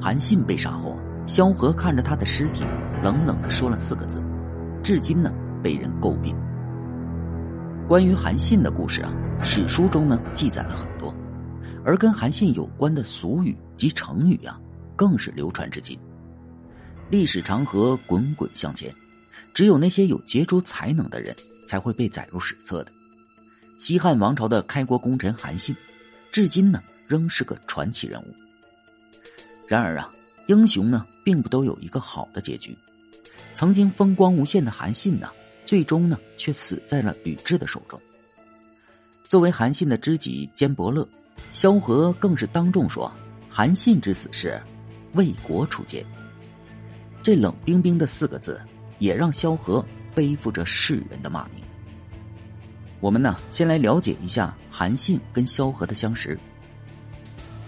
韩信被杀后，萧何看着他的尸体，冷冷的说了四个字，至今呢被人诟病。关于韩信的故事啊，史书中呢记载了很多，而跟韩信有关的俗语及成语啊，更是流传至今。历史长河滚滚向前，只有那些有杰出才能的人才会被载入史册的。西汉王朝的开国功臣韩信，至今呢仍是个传奇人物。然而啊，英雄呢，并不都有一个好的结局。曾经风光无限的韩信呢，最终呢，却死在了吕雉的手中。作为韩信的知己兼伯乐，萧何更是当众说：“韩信之死是为国除奸。”这冷冰冰的四个字，也让萧何背负着世人的骂名。我们呢，先来了解一下韩信跟萧何的相识。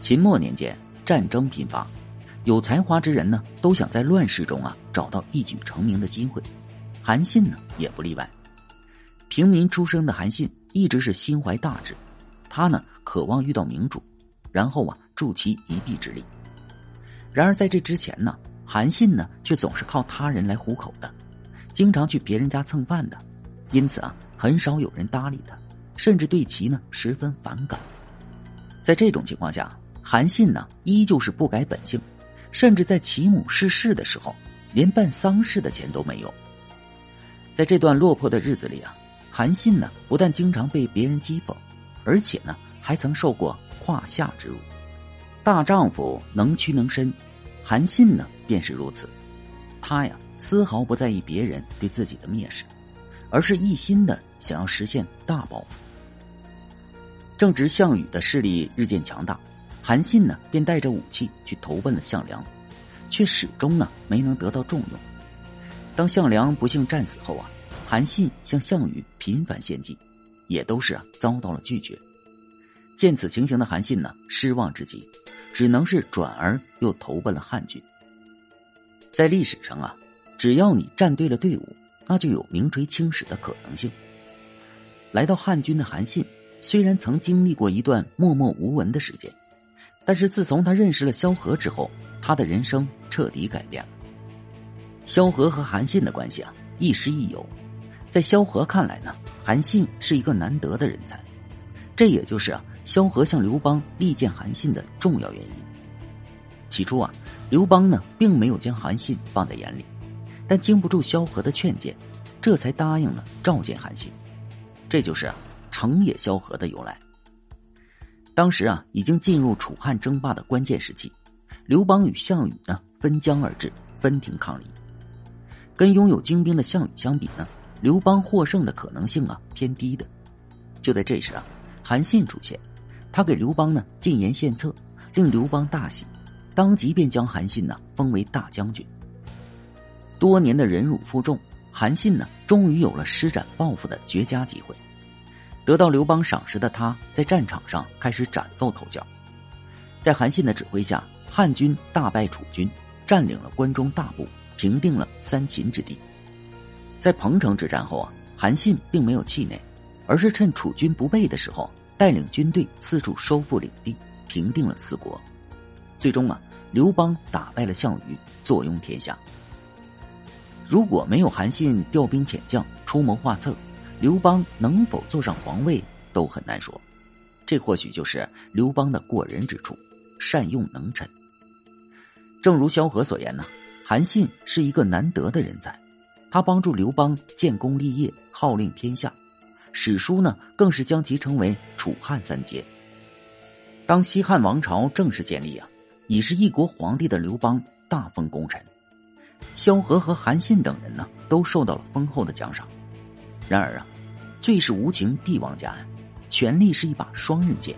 秦末年间。战争频发，有才华之人呢，都想在乱世中啊找到一举成名的机会。韩信呢也不例外。平民出生的韩信一直是心怀大志，他呢渴望遇到明主，然后啊助其一臂之力。然而在这之前呢，韩信呢却总是靠他人来糊口的，经常去别人家蹭饭的，因此啊很少有人搭理他，甚至对其呢十分反感。在这种情况下。韩信呢，依旧是不改本性，甚至在其母逝世的时候，连办丧事的钱都没有。在这段落魄的日子里啊，韩信呢，不但经常被别人讥讽，而且呢，还曾受过胯下之辱。大丈夫能屈能伸，韩信呢，便是如此。他呀，丝毫不在意别人对自己的蔑视，而是一心的想要实现大抱负。正值项羽的势力日渐强大。韩信呢，便带着武器去投奔了项梁，却始终呢没能得到重用。当项梁不幸战死后啊，韩信向项羽频繁献计，也都是啊遭到了拒绝。见此情形的韩信呢，失望至极，只能是转而又投奔了汉军。在历史上啊，只要你站对了队伍，那就有名垂青史的可能性。来到汉军的韩信，虽然曾经历过一段默默无闻的时间。但是自从他认识了萧何之后，他的人生彻底改变了。萧何和韩信的关系啊，亦师亦友。在萧何看来呢，韩信是一个难得的人才，这也就是啊，萧何向刘邦力荐韩信的重要原因。起初啊，刘邦呢并没有将韩信放在眼里，但经不住萧何的劝谏，这才答应了召见韩信。这就是啊，成也萧何的由来。当时啊，已经进入楚汉争霸的关键时期，刘邦与项羽呢分江而治，分庭抗礼。跟拥有精兵的项羽相比呢，刘邦获胜的可能性啊偏低的。就在这时啊，韩信出现，他给刘邦呢进言献策，令刘邦大喜，当即便将韩信呢封为大将军。多年的忍辱负重，韩信呢终于有了施展抱负的绝佳机会。得到刘邦赏识的他，在战场上开始崭露头角。在韩信的指挥下，汉军大败楚军，占领了关中大部，平定了三秦之地。在彭城之战后啊，韩信并没有气馁，而是趁楚军不备的时候，带领军队四处收复领地，平定了四国。最终啊，刘邦打败了项羽，坐拥天下。如果没有韩信调兵遣将，出谋划策。刘邦能否坐上皇位都很难说，这或许就是刘邦的过人之处，善用能臣。正如萧何所言呢，韩信是一个难得的人才，他帮助刘邦建功立业，号令天下，史书呢更是将其称为楚汉三杰。当西汉王朝正式建立啊，已是一国皇帝的刘邦大封功臣，萧何和韩信等人呢都受到了丰厚的奖赏。然而啊。最是无情帝王家呀，权力是一把双刃剑，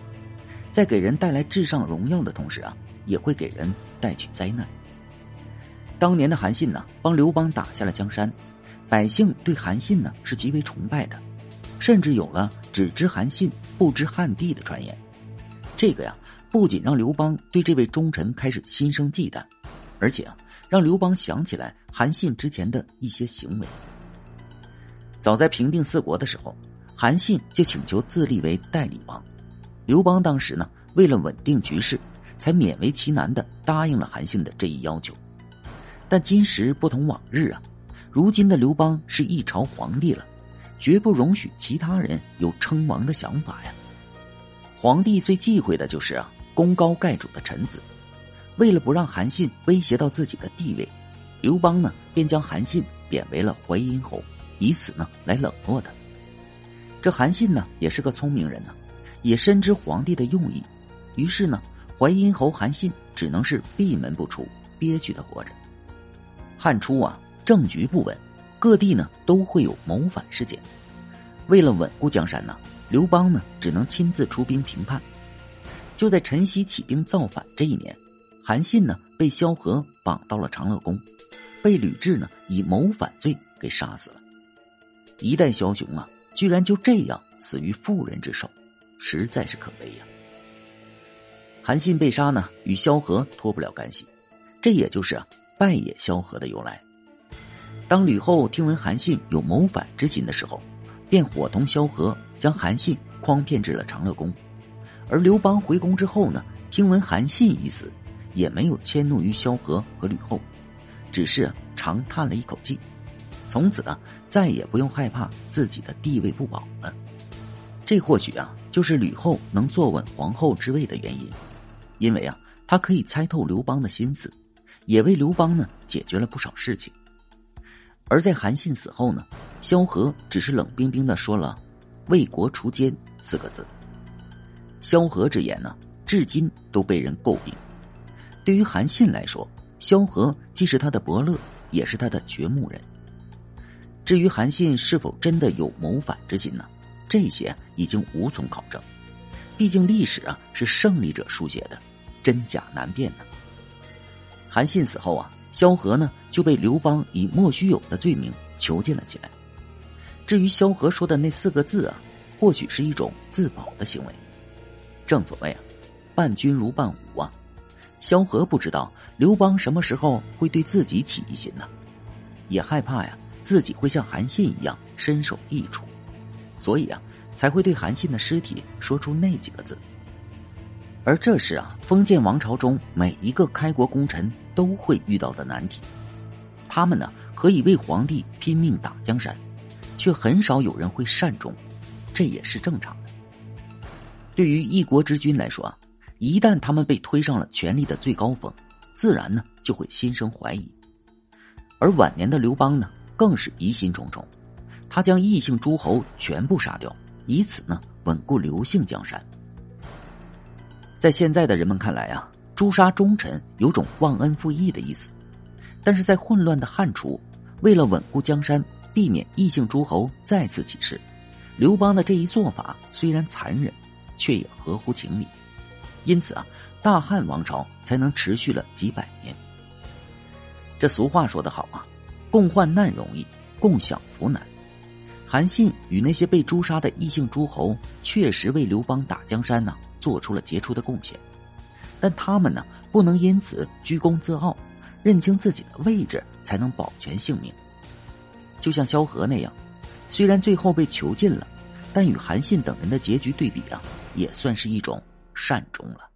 在给人带来至上荣耀的同时啊，也会给人带去灾难。当年的韩信呢，帮刘邦打下了江山，百姓对韩信呢是极为崇拜的，甚至有了只知韩信不知汉帝的传言。这个呀，不仅让刘邦对这位忠臣开始心生忌惮，而且啊，让刘邦想起来韩信之前的一些行为。早在平定四国的时候，韩信就请求自立为代理王。刘邦当时呢，为了稳定局势，才勉为其难的答应了韩信的这一要求。但今时不同往日啊，如今的刘邦是一朝皇帝了，绝不容许其他人有称王的想法呀。皇帝最忌讳的就是啊功高盖主的臣子。为了不让韩信威胁到自己的地位，刘邦呢便将韩信贬为了淮阴侯，以此呢来冷落他。这韩信呢也是个聪明人呢，也深知皇帝的用意，于是呢淮阴侯韩信只能是闭门不出，憋屈的活着。汉初啊政局不稳，各地呢都会有谋反事件，为了稳固江山呢，刘邦呢只能亲自出兵平叛。就在陈豨起兵造反这一年。韩信呢，被萧何绑到了长乐宫，被吕雉呢以谋反罪给杀死了。一代枭雄啊，居然就这样死于妇人之手，实在是可悲呀。韩信被杀呢，与萧何脱不了干系，这也就是啊败也萧何的由来。当吕后听闻韩信有谋反之心的时候，便伙同萧何将韩信诓骗至了长乐宫。而刘邦回宫之后呢，听闻韩信已死。也没有迁怒于萧何和吕后，只是长叹了一口气，从此啊再也不用害怕自己的地位不保了。这或许啊就是吕后能坐稳皇后之位的原因，因为啊她可以猜透刘邦的心思，也为刘邦呢解决了不少事情。而在韩信死后呢，萧何只是冷冰冰的说了“为国除奸”四个字。萧何之言呢，至今都被人诟病。对于韩信来说，萧何既是他的伯乐，也是他的掘墓人。至于韩信是否真的有谋反之心呢？这些已经无从考证。毕竟历史啊是胜利者书写的，真假难辨呢。韩信死后啊，萧何呢就被刘邦以莫须有的罪名囚禁了起来。至于萧何说的那四个字啊，或许是一种自保的行为。正所谓啊，伴君如伴虎啊。萧何不知道刘邦什么时候会对自己起疑心呢，也害怕呀自己会像韩信一样身首异处，所以啊才会对韩信的尸体说出那几个字。而这是啊封建王朝中每一个开国功臣都会遇到的难题，他们呢可以为皇帝拼命打江山，却很少有人会善终，这也是正常的。对于一国之君来说啊。一旦他们被推上了权力的最高峰，自然呢就会心生怀疑。而晚年的刘邦呢，更是疑心重重，他将异姓诸侯全部杀掉，以此呢稳固刘姓江山。在现在的人们看来啊，诛杀忠臣有种忘恩负义的意思，但是在混乱的汉初，为了稳固江山，避免异姓诸侯再次起事，刘邦的这一做法虽然残忍，却也合乎情理。因此啊，大汉王朝才能持续了几百年。这俗话说得好啊，“共患难容易，共享福难。”韩信与那些被诛杀的异姓诸侯，确实为刘邦打江山呢做出了杰出的贡献，但他们呢不能因此居功自傲，认清自己的位置才能保全性命。就像萧何那样，虽然最后被囚禁了，但与韩信等人的结局对比啊，也算是一种。善终了。